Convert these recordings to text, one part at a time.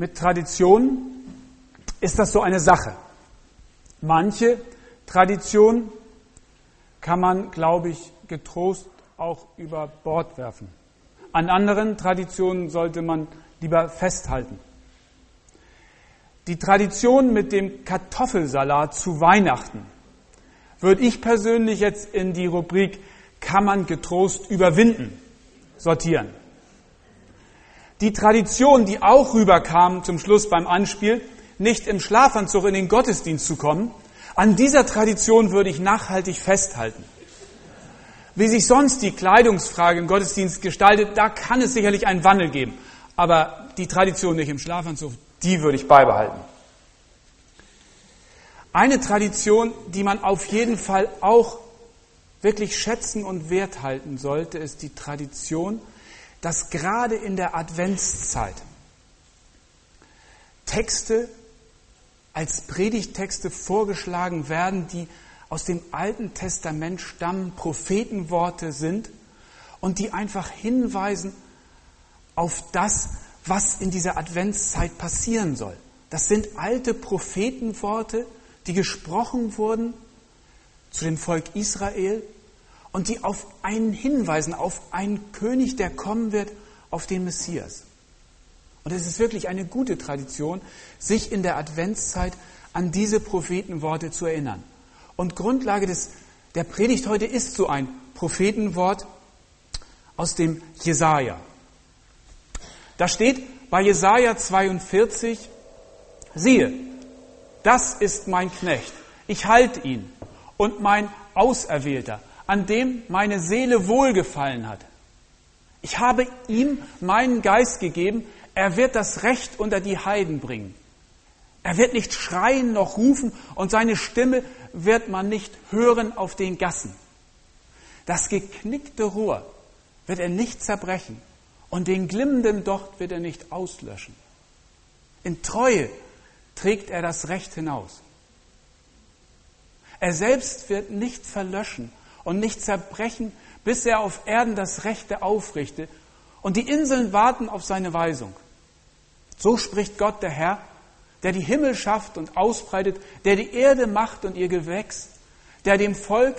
Mit Tradition ist das so eine Sache. Manche Tradition kann man, glaube ich, getrost auch über Bord werfen. An anderen Traditionen sollte man lieber festhalten. Die Tradition mit dem Kartoffelsalat zu Weihnachten würde ich persönlich jetzt in die Rubrik kann man getrost überwinden sortieren. Die Tradition, die auch rüberkam zum Schluss beim Anspiel, nicht im Schlafanzug in den Gottesdienst zu kommen, an dieser Tradition würde ich nachhaltig festhalten. Wie sich sonst die Kleidungsfrage im Gottesdienst gestaltet, da kann es sicherlich einen Wandel geben. Aber die Tradition nicht im Schlafanzug, die würde ich beibehalten. Eine Tradition, die man auf jeden Fall auch wirklich schätzen und wert halten sollte, ist die Tradition, dass gerade in der Adventszeit Texte als Predigtexte vorgeschlagen werden, die aus dem Alten Testament stammen, Prophetenworte sind und die einfach hinweisen auf das, was in dieser Adventszeit passieren soll. Das sind alte Prophetenworte, die gesprochen wurden zu dem Volk Israel und die auf einen hinweisen, auf einen König, der kommen wird, auf den Messias. Und es ist wirklich eine gute Tradition, sich in der Adventszeit an diese Prophetenworte zu erinnern. Und Grundlage des, der Predigt heute ist so ein Prophetenwort aus dem Jesaja. Da steht bei Jesaja 42, siehe, das ist mein Knecht, ich halte ihn und mein Auserwählter, an dem meine Seele wohlgefallen hat. Ich habe ihm meinen Geist gegeben, er wird das Recht unter die Heiden bringen. Er wird nicht schreien noch rufen und seine Stimme wird man nicht hören auf den Gassen. Das geknickte Rohr wird er nicht zerbrechen und den glimmenden Docht wird er nicht auslöschen. In Treue trägt er das Recht hinaus. Er selbst wird nicht verlöschen und nicht zerbrechen, bis er auf Erden das Rechte aufrichte und die Inseln warten auf seine Weisung. So spricht Gott der Herr, der die Himmel schafft und ausbreitet, der die Erde macht und ihr Gewächs, der dem Volk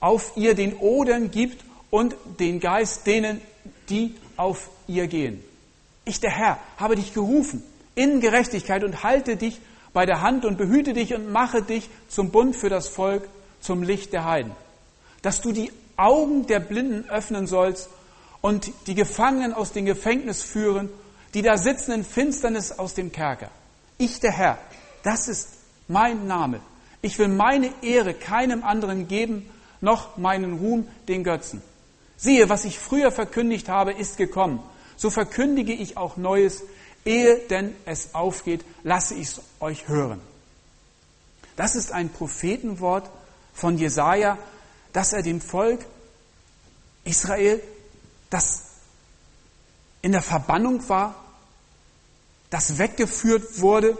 auf ihr den Odern gibt und den Geist denen, die auf ihr gehen. Ich, der Herr, habe dich gerufen in Gerechtigkeit und halte dich bei der Hand und behüte dich und mache dich zum Bund für das Volk, zum Licht der Heiden. Dass du die Augen der Blinden öffnen sollst und die Gefangenen aus dem Gefängnis führen, die da sitzen in Finsternis aus dem Kerker. Ich, der Herr, das ist mein Name. Ich will meine Ehre keinem anderen geben, noch meinen Ruhm den Götzen. Siehe, was ich früher verkündigt habe, ist gekommen. So verkündige ich auch Neues, ehe denn es aufgeht, lasse ich es euch hören. Das ist ein Prophetenwort von Jesaja, dass er dem Volk Israel, das in der Verbannung war, das weggeführt wurde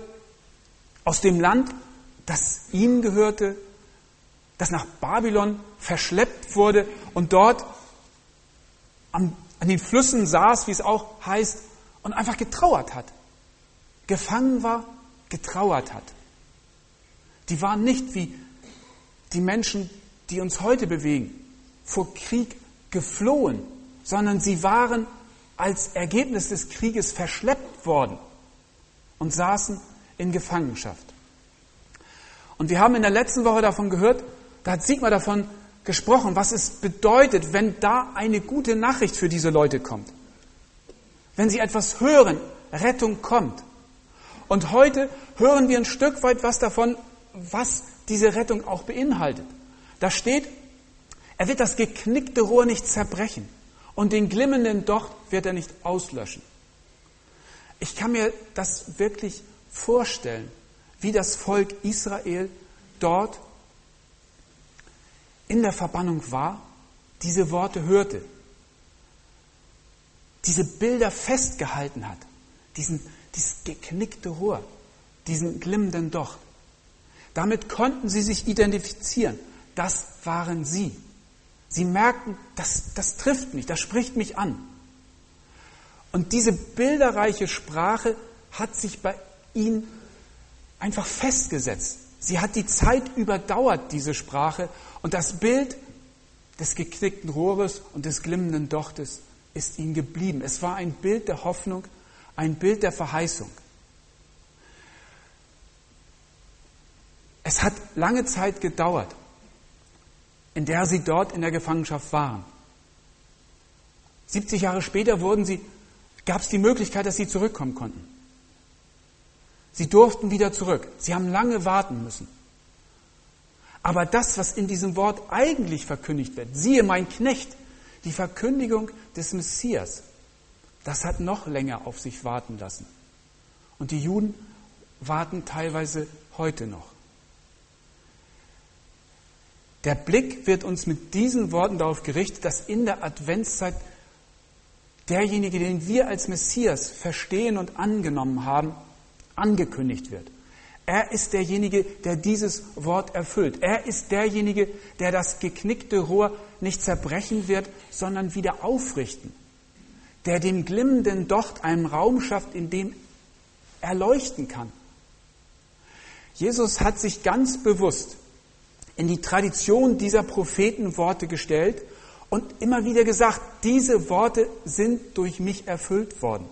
aus dem Land, das ihm gehörte, das nach Babylon verschleppt wurde und dort an, an den Flüssen saß, wie es auch heißt, und einfach getrauert hat. Gefangen war, getrauert hat. Die waren nicht wie die Menschen, die uns heute bewegen, vor Krieg geflohen, sondern sie waren als Ergebnis des Krieges verschleppt worden und saßen in Gefangenschaft. Und wir haben in der letzten Woche davon gehört, da hat Sigmar davon gesprochen, was es bedeutet, wenn da eine gute Nachricht für diese Leute kommt. Wenn sie etwas hören, Rettung kommt. Und heute hören wir ein Stück weit was davon, was diese Rettung auch beinhaltet. Da steht, er wird das geknickte Rohr nicht zerbrechen und den glimmenden Docht wird er nicht auslöschen. Ich kann mir das wirklich vorstellen, wie das Volk Israel dort in der Verbannung war, diese Worte hörte, diese Bilder festgehalten hat, diesen, dieses geknickte Rohr, diesen glimmenden Docht. Damit konnten sie sich identifizieren. Das waren sie. Sie merkten, das, das trifft mich, das spricht mich an. Und diese bilderreiche Sprache hat sich bei ihnen einfach festgesetzt. Sie hat die Zeit überdauert, diese Sprache, und das Bild des geknickten Rohres und des glimmenden Dochtes ist ihnen geblieben. Es war ein Bild der Hoffnung, ein Bild der Verheißung. Es hat lange Zeit gedauert, in der sie dort in der Gefangenschaft waren. 70 Jahre später wurden sie, gab es die Möglichkeit, dass sie zurückkommen konnten. Sie durften wieder zurück. Sie haben lange warten müssen. Aber das, was in diesem Wort eigentlich verkündigt wird, siehe mein Knecht, die Verkündigung des Messias, das hat noch länger auf sich warten lassen. Und die Juden warten teilweise heute noch. Der Blick wird uns mit diesen Worten darauf gerichtet, dass in der Adventszeit derjenige, den wir als Messias verstehen und angenommen haben, angekündigt wird. Er ist derjenige, der dieses Wort erfüllt. Er ist derjenige, der das geknickte Rohr nicht zerbrechen wird, sondern wieder aufrichten. Der dem glimmenden Docht einen Raum schafft, in dem er leuchten kann. Jesus hat sich ganz bewusst in die Tradition dieser Prophetenworte gestellt und immer wieder gesagt, diese Worte sind durch mich erfüllt worden.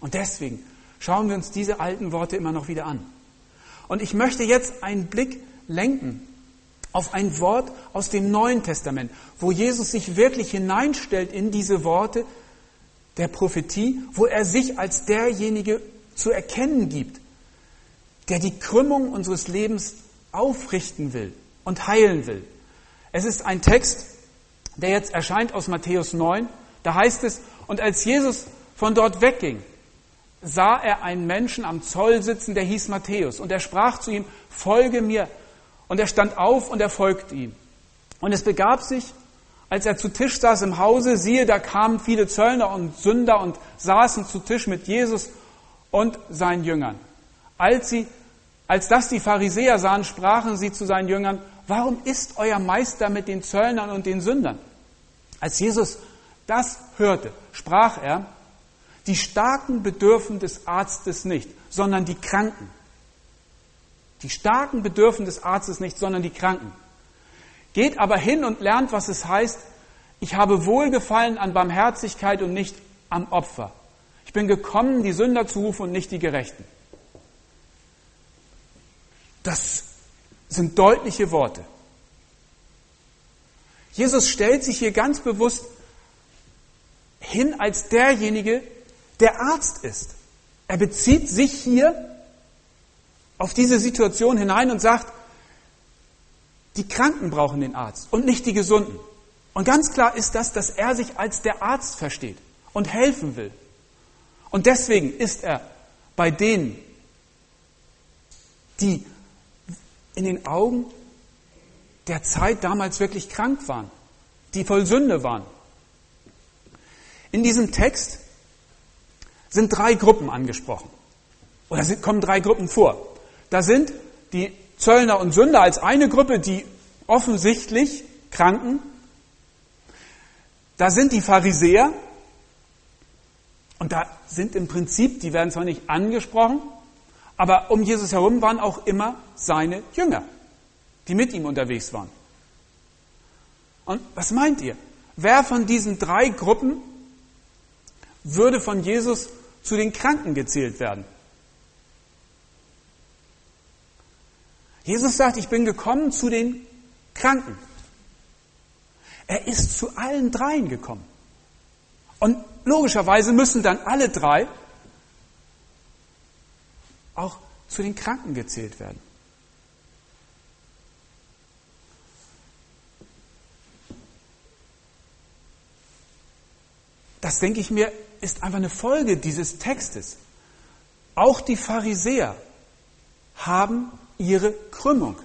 Und deswegen schauen wir uns diese alten Worte immer noch wieder an. Und ich möchte jetzt einen Blick lenken auf ein Wort aus dem Neuen Testament, wo Jesus sich wirklich hineinstellt in diese Worte der Prophetie, wo er sich als derjenige zu erkennen gibt, der die Krümmung unseres Lebens aufrichten will und heilen will. Es ist ein Text, der jetzt erscheint aus Matthäus 9. Da heißt es, und als Jesus von dort wegging, sah er einen Menschen am Zoll sitzen, der hieß Matthäus. Und er sprach zu ihm, folge mir. Und er stand auf und er folgte ihm. Und es begab sich, als er zu Tisch saß im Hause, siehe, da kamen viele Zöllner und Sünder und saßen zu Tisch mit Jesus und seinen Jüngern. Als sie als das die Pharisäer sahen, sprachen sie zu seinen Jüngern, warum ist euer Meister mit den Zöllnern und den Sündern? Als Jesus das hörte, sprach er, die Starken bedürfen des Arztes nicht, sondern die Kranken. Die Starken bedürfen des Arztes nicht, sondern die Kranken. Geht aber hin und lernt, was es heißt, ich habe Wohlgefallen an Barmherzigkeit und nicht am Opfer. Ich bin gekommen, die Sünder zu rufen und nicht die Gerechten. Das sind deutliche Worte. Jesus stellt sich hier ganz bewusst hin als derjenige, der Arzt ist. Er bezieht sich hier auf diese Situation hinein und sagt, die Kranken brauchen den Arzt und nicht die Gesunden. Und ganz klar ist das, dass er sich als der Arzt versteht und helfen will. Und deswegen ist er bei denen, die in den Augen der Zeit damals wirklich krank waren, die voll Sünde waren. In diesem Text sind drei Gruppen angesprochen. Oder kommen drei Gruppen vor. Da sind die Zöllner und Sünder als eine Gruppe, die offensichtlich Kranken. Da sind die Pharisäer. Und da sind im Prinzip, die werden zwar nicht angesprochen, aber um Jesus herum waren auch immer seine Jünger, die mit ihm unterwegs waren. Und was meint ihr? Wer von diesen drei Gruppen würde von Jesus zu den Kranken gezählt werden? Jesus sagt, ich bin gekommen zu den Kranken. Er ist zu allen dreien gekommen. Und logischerweise müssen dann alle drei auch zu den Kranken gezählt werden. Das denke ich mir, ist einfach eine Folge dieses Textes. Auch die Pharisäer haben ihre Krümmung,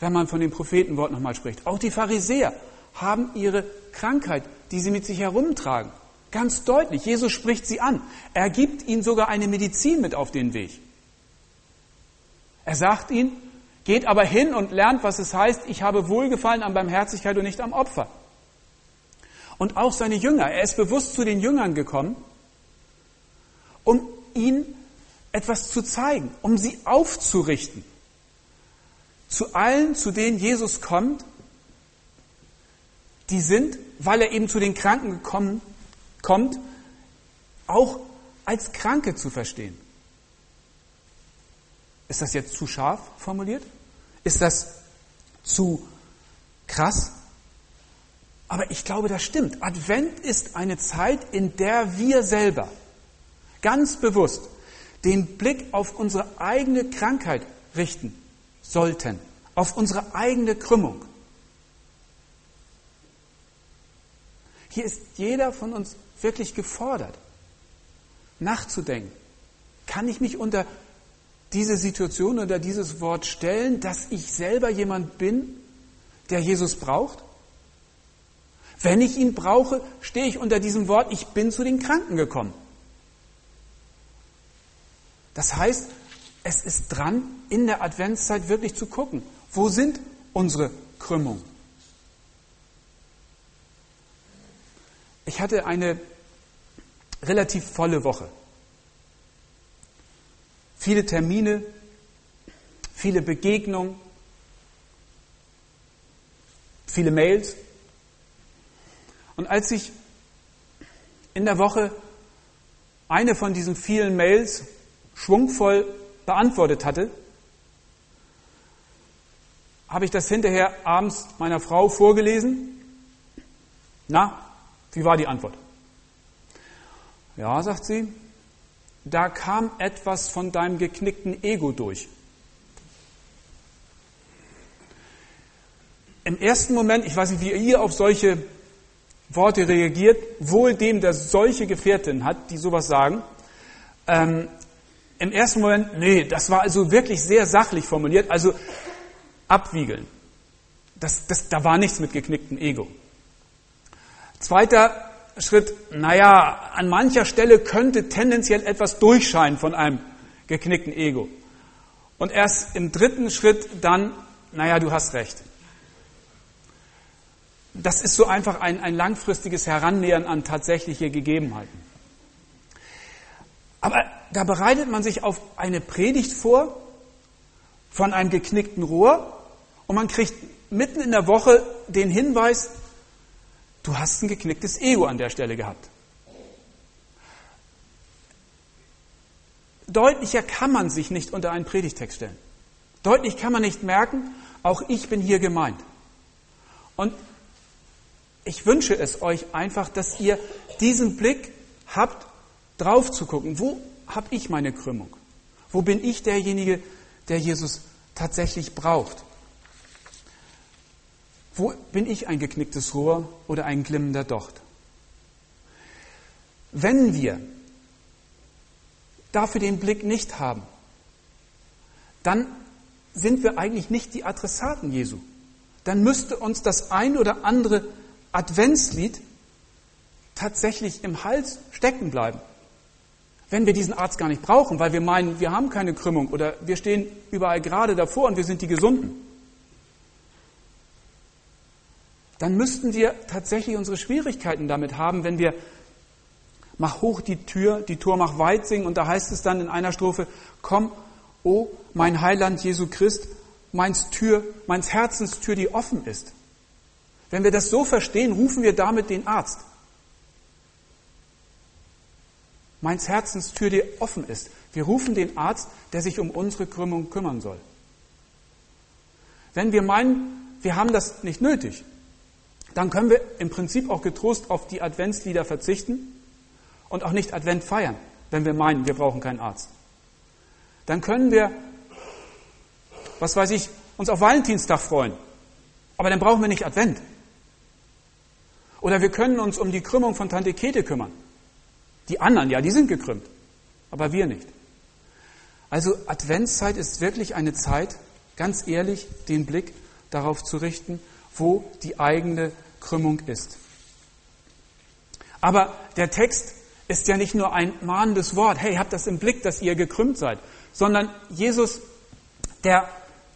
wenn man von dem Prophetenwort nochmal spricht. Auch die Pharisäer haben ihre Krankheit, die sie mit sich herumtragen. Ganz deutlich. Jesus spricht sie an. Er gibt ihnen sogar eine Medizin mit auf den Weg. Er sagt ihnen, geht aber hin und lernt, was es heißt, ich habe Wohlgefallen an Barmherzigkeit und nicht am Opfer. Und auch seine Jünger, er ist bewusst zu den Jüngern gekommen, um ihnen etwas zu zeigen, um sie aufzurichten. Zu allen, zu denen Jesus kommt, die sind, weil er eben zu den Kranken gekommen, kommt, auch als Kranke zu verstehen. Ist das jetzt zu scharf formuliert? Ist das zu krass? Aber ich glaube, das stimmt. Advent ist eine Zeit, in der wir selber ganz bewusst den Blick auf unsere eigene Krankheit richten sollten, auf unsere eigene Krümmung. Hier ist jeder von uns wirklich gefordert, nachzudenken. Kann ich mich unter diese Situation oder dieses Wort stellen, dass ich selber jemand bin, der Jesus braucht? Wenn ich ihn brauche, stehe ich unter diesem Wort, ich bin zu den Kranken gekommen. Das heißt, es ist dran, in der Adventszeit wirklich zu gucken, wo sind unsere Krümmungen? Ich hatte eine relativ volle Woche. Viele Termine, viele Begegnungen, viele Mails. Und als ich in der Woche eine von diesen vielen Mails schwungvoll beantwortet hatte, habe ich das hinterher abends meiner Frau vorgelesen. Na, wie war die Antwort? Ja, sagt sie, da kam etwas von deinem geknickten Ego durch. Im ersten Moment, ich weiß nicht, wie ihr auf solche Worte reagiert, wohl dem, der solche Gefährtin hat, die sowas sagen. Ähm, Im ersten Moment, nee, das war also wirklich sehr sachlich formuliert, also abwiegeln. Das, das, da war nichts mit geknicktem Ego. Zweiter Schritt, naja, an mancher Stelle könnte tendenziell etwas durchscheinen von einem geknickten Ego. Und erst im dritten Schritt dann, naja, du hast recht. Das ist so einfach ein, ein langfristiges Herannähern an tatsächliche Gegebenheiten. Aber da bereitet man sich auf eine Predigt vor von einem geknickten Rohr und man kriegt mitten in der Woche den Hinweis, Du hast ein geknicktes Ego an der Stelle gehabt. Deutlicher kann man sich nicht unter einen Predigtext stellen. Deutlich kann man nicht merken, auch ich bin hier gemeint. Und ich wünsche es euch einfach, dass ihr diesen Blick habt, drauf zu gucken. Wo habe ich meine Krümmung? Wo bin ich derjenige, der Jesus tatsächlich braucht? Wo bin ich ein geknicktes Rohr oder ein glimmender Docht? Wenn wir dafür den Blick nicht haben, dann sind wir eigentlich nicht die Adressaten Jesu. Dann müsste uns das ein oder andere Adventslied tatsächlich im Hals stecken bleiben. Wenn wir diesen Arzt gar nicht brauchen, weil wir meinen, wir haben keine Krümmung oder wir stehen überall gerade davor und wir sind die Gesunden. Dann müssten wir tatsächlich unsere Schwierigkeiten damit haben, wenn wir mach hoch die Tür, die Tor mach weit singen und da heißt es dann in einer Strophe, komm, o mein Heiland Jesu Christ, meins Tür, meins Herzens Tür, die offen ist. Wenn wir das so verstehen, rufen wir damit den Arzt. Meins Herzens Tür, die offen ist. Wir rufen den Arzt, der sich um unsere Krümmung kümmern soll. Wenn wir meinen, wir haben das nicht nötig, dann können wir im Prinzip auch getrost auf die Adventslieder verzichten und auch nicht Advent feiern, wenn wir meinen, wir brauchen keinen Arzt. Dann können wir, was weiß ich, uns auf Valentinstag freuen, aber dann brauchen wir nicht Advent. Oder wir können uns um die Krümmung von Tante Kete kümmern. Die anderen, ja, die sind gekrümmt, aber wir nicht. Also Adventszeit ist wirklich eine Zeit, ganz ehrlich, den Blick darauf zu richten, wo die eigene Krümmung ist. Aber der Text ist ja nicht nur ein mahnendes Wort, hey, habt das im Blick, dass ihr gekrümmt seid, sondern Jesus, der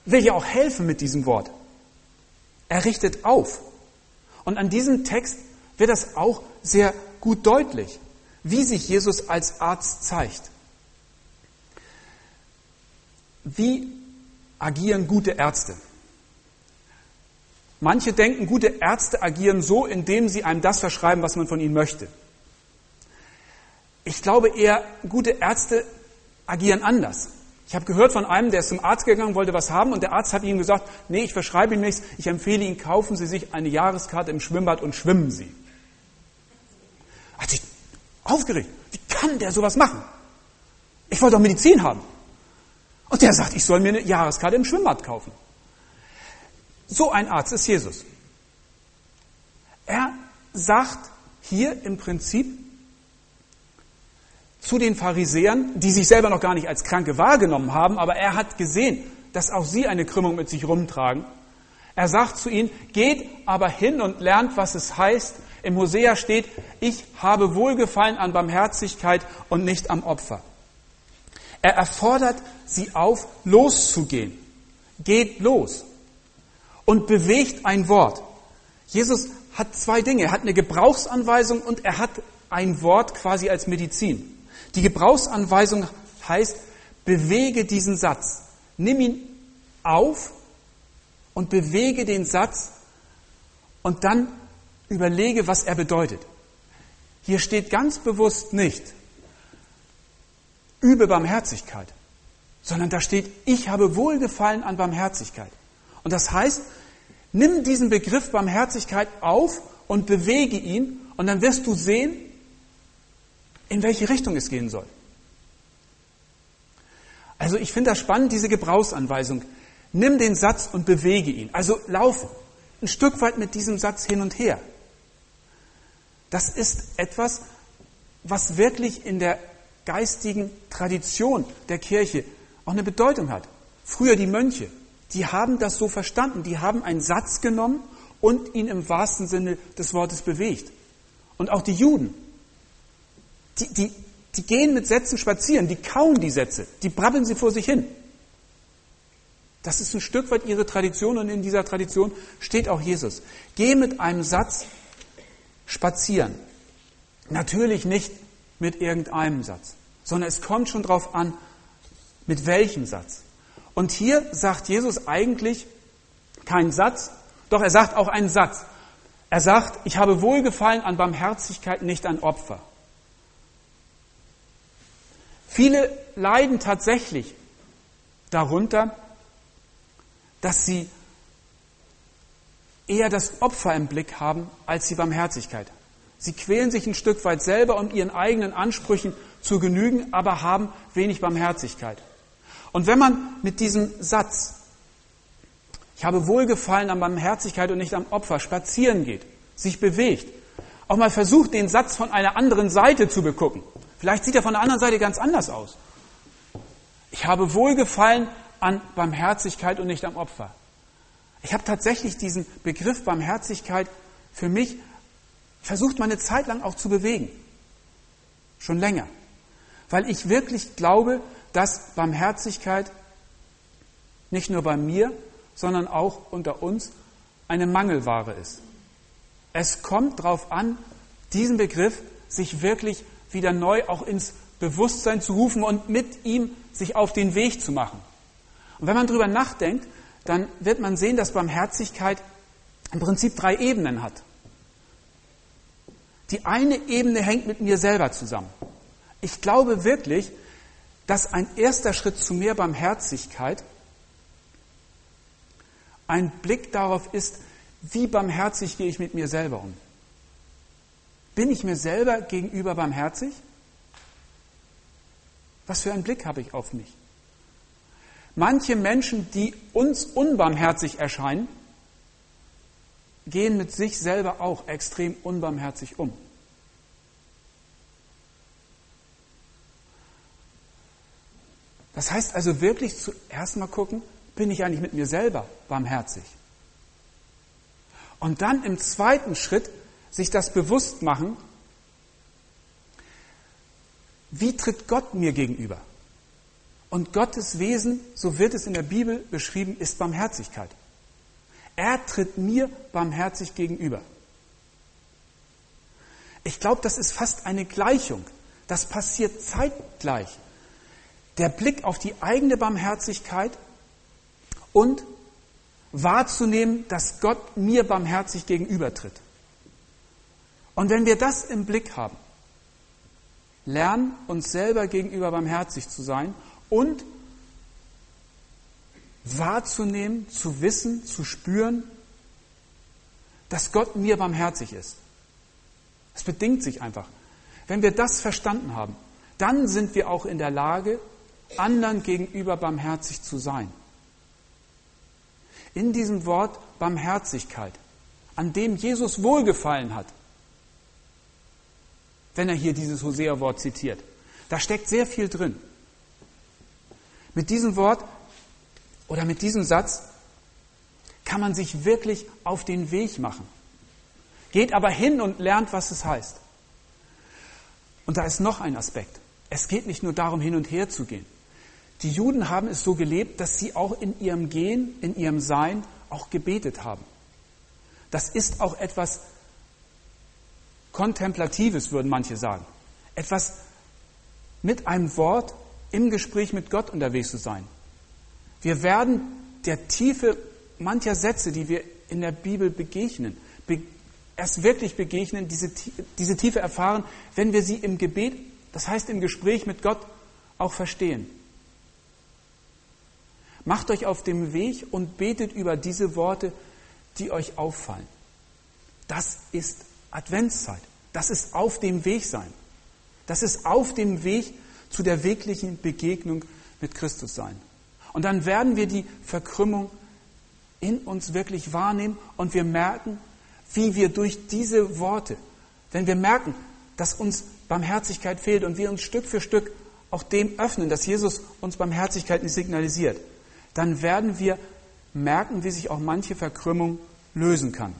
will ja auch helfen mit diesem Wort. Er richtet auf. Und an diesem Text wird das auch sehr gut deutlich, wie sich Jesus als Arzt zeigt. wie agieren gute Ärzte? Manche denken, gute Ärzte agieren so, indem sie einem das verschreiben, was man von ihnen möchte. Ich glaube eher, gute Ärzte agieren anders. Ich habe gehört von einem, der ist zum Arzt gegangen, wollte was haben und der Arzt hat ihm gesagt, nee, ich verschreibe Ihnen nichts, ich empfehle Ihnen, kaufen Sie sich eine Jahreskarte im Schwimmbad und schwimmen Sie. Hat sich aufgeregt. Wie kann der sowas machen? Ich wollte doch Medizin haben. Und der sagt, ich soll mir eine Jahreskarte im Schwimmbad kaufen. So ein Arzt ist Jesus. Er sagt hier im Prinzip zu den Pharisäern, die sich selber noch gar nicht als Kranke wahrgenommen haben, aber er hat gesehen, dass auch sie eine Krümmung mit sich rumtragen. Er sagt zu ihnen, geht aber hin und lernt, was es heißt. Im Hosea steht, ich habe Wohlgefallen an Barmherzigkeit und nicht am Opfer. Er erfordert sie auf, loszugehen. Geht los und bewegt ein Wort. Jesus hat zwei Dinge. Er hat eine Gebrauchsanweisung und er hat ein Wort quasi als Medizin. Die Gebrauchsanweisung heißt, bewege diesen Satz. Nimm ihn auf und bewege den Satz und dann überlege, was er bedeutet. Hier steht ganz bewusst nicht, übe Barmherzigkeit, sondern da steht, ich habe Wohlgefallen an Barmherzigkeit. Und das heißt, nimm diesen Begriff Barmherzigkeit auf und bewege ihn und dann wirst du sehen, in welche Richtung es gehen soll. Also ich finde das spannend, diese Gebrauchsanweisung. Nimm den Satz und bewege ihn. Also laufe ein Stück weit mit diesem Satz hin und her. Das ist etwas, was wirklich in der geistigen Tradition der Kirche auch eine Bedeutung hat. Früher die Mönche, die haben das so verstanden. Die haben einen Satz genommen und ihn im wahrsten Sinne des Wortes bewegt. Und auch die Juden, die, die, die gehen mit Sätzen spazieren, die kauen die Sätze, die brabbeln sie vor sich hin. Das ist ein Stück weit ihre Tradition und in dieser Tradition steht auch Jesus. Geh mit einem Satz spazieren. Natürlich nicht mit irgendeinem Satz sondern es kommt schon darauf an, mit welchem Satz. Und hier sagt Jesus eigentlich keinen Satz, doch er sagt auch einen Satz. Er sagt, ich habe Wohlgefallen an Barmherzigkeit, nicht an Opfer. Viele leiden tatsächlich darunter, dass sie eher das Opfer im Blick haben als die Barmherzigkeit. Sie quälen sich ein Stück weit selber, um ihren eigenen Ansprüchen zu genügen, aber haben wenig Barmherzigkeit. Und wenn man mit diesem Satz, ich habe Wohlgefallen an Barmherzigkeit und nicht am Opfer, spazieren geht, sich bewegt, auch mal versucht, den Satz von einer anderen Seite zu begucken. Vielleicht sieht er von der anderen Seite ganz anders aus. Ich habe Wohlgefallen an Barmherzigkeit und nicht am Opfer. Ich habe tatsächlich diesen Begriff Barmherzigkeit für mich versucht, meine Zeit lang auch zu bewegen. Schon länger weil ich wirklich glaube, dass Barmherzigkeit nicht nur bei mir, sondern auch unter uns eine Mangelware ist. Es kommt darauf an, diesen Begriff sich wirklich wieder neu auch ins Bewusstsein zu rufen und mit ihm sich auf den Weg zu machen. Und wenn man darüber nachdenkt, dann wird man sehen, dass Barmherzigkeit im Prinzip drei Ebenen hat. Die eine Ebene hängt mit mir selber zusammen. Ich glaube wirklich, dass ein erster Schritt zu mehr Barmherzigkeit ein Blick darauf ist, wie barmherzig gehe ich mit mir selber um. Bin ich mir selber gegenüber barmherzig? Was für einen Blick habe ich auf mich? Manche Menschen, die uns unbarmherzig erscheinen, gehen mit sich selber auch extrem unbarmherzig um. Das heißt also wirklich zuerst mal gucken, bin ich eigentlich mit mir selber barmherzig? Und dann im zweiten Schritt sich das bewusst machen, wie tritt Gott mir gegenüber? Und Gottes Wesen, so wird es in der Bibel beschrieben, ist Barmherzigkeit. Er tritt mir barmherzig gegenüber. Ich glaube, das ist fast eine Gleichung. Das passiert zeitgleich. Der Blick auf die eigene Barmherzigkeit und wahrzunehmen, dass Gott mir barmherzig gegenübertritt. Und wenn wir das im Blick haben, lernen uns selber gegenüber barmherzig zu sein und wahrzunehmen, zu wissen, zu spüren, dass Gott mir barmherzig ist. Es bedingt sich einfach. Wenn wir das verstanden haben, dann sind wir auch in der Lage, anderen gegenüber barmherzig zu sein. In diesem Wort Barmherzigkeit, an dem Jesus wohlgefallen hat, wenn er hier dieses Hosea-Wort zitiert, da steckt sehr viel drin. Mit diesem Wort oder mit diesem Satz kann man sich wirklich auf den Weg machen. Geht aber hin und lernt, was es heißt. Und da ist noch ein Aspekt. Es geht nicht nur darum, hin und her zu gehen. Die Juden haben es so gelebt, dass sie auch in ihrem Gehen, in ihrem Sein auch gebetet haben. Das ist auch etwas Kontemplatives, würden manche sagen. Etwas mit einem Wort im Gespräch mit Gott unterwegs zu sein. Wir werden der Tiefe mancher Sätze, die wir in der Bibel begegnen, be erst wirklich begegnen, diese, diese Tiefe erfahren, wenn wir sie im Gebet, das heißt im Gespräch mit Gott, auch verstehen. Macht euch auf dem Weg und betet über diese Worte, die euch auffallen. Das ist Adventszeit. Das ist auf dem Weg sein. Das ist auf dem Weg zu der wirklichen Begegnung mit Christus sein. Und dann werden wir die Verkrümmung in uns wirklich wahrnehmen und wir merken, wie wir durch diese Worte, wenn wir merken, dass uns Barmherzigkeit fehlt und wir uns Stück für Stück auch dem öffnen, dass Jesus uns Barmherzigkeit nicht signalisiert, dann werden wir merken, wie sich auch manche Verkrümmung lösen kann.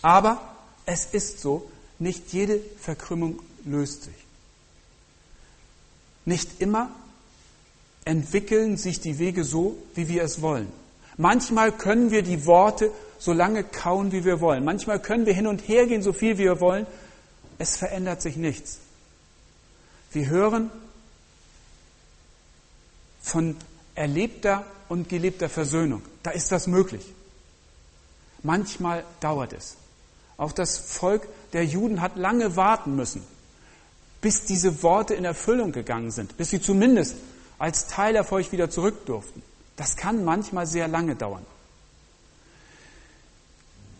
Aber es ist so, nicht jede Verkrümmung löst sich. Nicht immer entwickeln sich die Wege so, wie wir es wollen. Manchmal können wir die Worte so lange kauen, wie wir wollen. Manchmal können wir hin und her gehen, so viel wie wir wollen. Es verändert sich nichts. Wir hören von erlebter und gelebter Versöhnung. Da ist das möglich. Manchmal dauert es. Auch das Volk der Juden hat lange warten müssen, bis diese Worte in Erfüllung gegangen sind, bis sie zumindest als Teilerfolg wieder zurück durften. Das kann manchmal sehr lange dauern.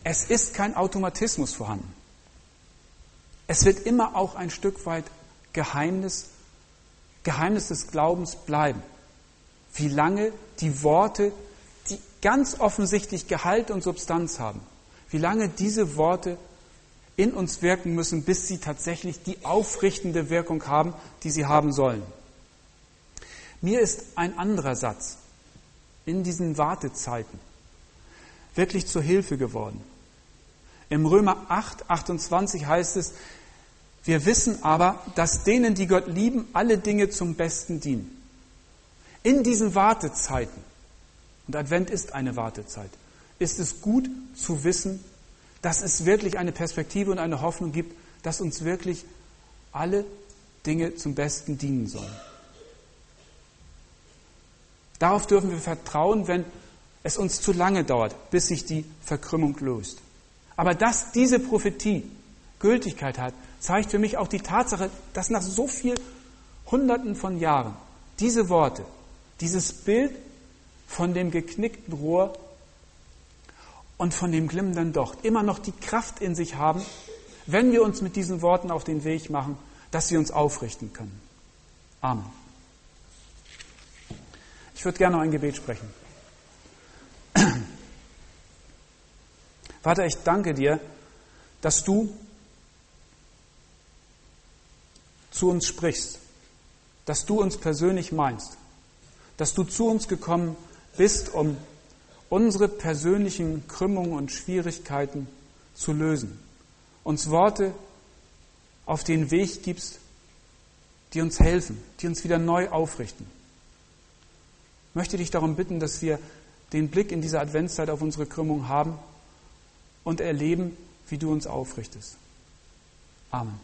Es ist kein Automatismus vorhanden. Es wird immer auch ein Stück weit Geheimnis, Geheimnis des Glaubens bleiben. Wie lange die Worte, die ganz offensichtlich Gehalt und Substanz haben, wie lange diese Worte in uns wirken müssen, bis sie tatsächlich die aufrichtende Wirkung haben, die sie haben sollen. Mir ist ein anderer Satz in diesen Wartezeiten wirklich zur Hilfe geworden. Im Römer 8, 28 heißt es, wir wissen aber, dass denen, die Gott lieben, alle Dinge zum Besten dienen. In diesen Wartezeiten, und Advent ist eine Wartezeit, ist es gut zu wissen, dass es wirklich eine Perspektive und eine Hoffnung gibt, dass uns wirklich alle Dinge zum Besten dienen sollen. Darauf dürfen wir vertrauen, wenn es uns zu lange dauert, bis sich die Verkrümmung löst. Aber dass diese Prophetie Gültigkeit hat, zeigt für mich auch die Tatsache, dass nach so vielen Hunderten von Jahren diese Worte, dieses Bild von dem geknickten Rohr und von dem glimmenden Docht immer noch die Kraft in sich haben, wenn wir uns mit diesen Worten auf den Weg machen, dass sie uns aufrichten können. Amen. Ich würde gerne noch ein Gebet sprechen. Vater, ich danke dir, dass du zu uns sprichst, dass du uns persönlich meinst, dass du zu uns gekommen bist, um unsere persönlichen Krümmungen und Schwierigkeiten zu lösen, uns Worte auf den Weg gibst, die uns helfen, die uns wieder neu aufrichten möchte dich darum bitten, dass wir den Blick in dieser Adventszeit auf unsere Krümmung haben und erleben, wie du uns aufrichtest. Amen.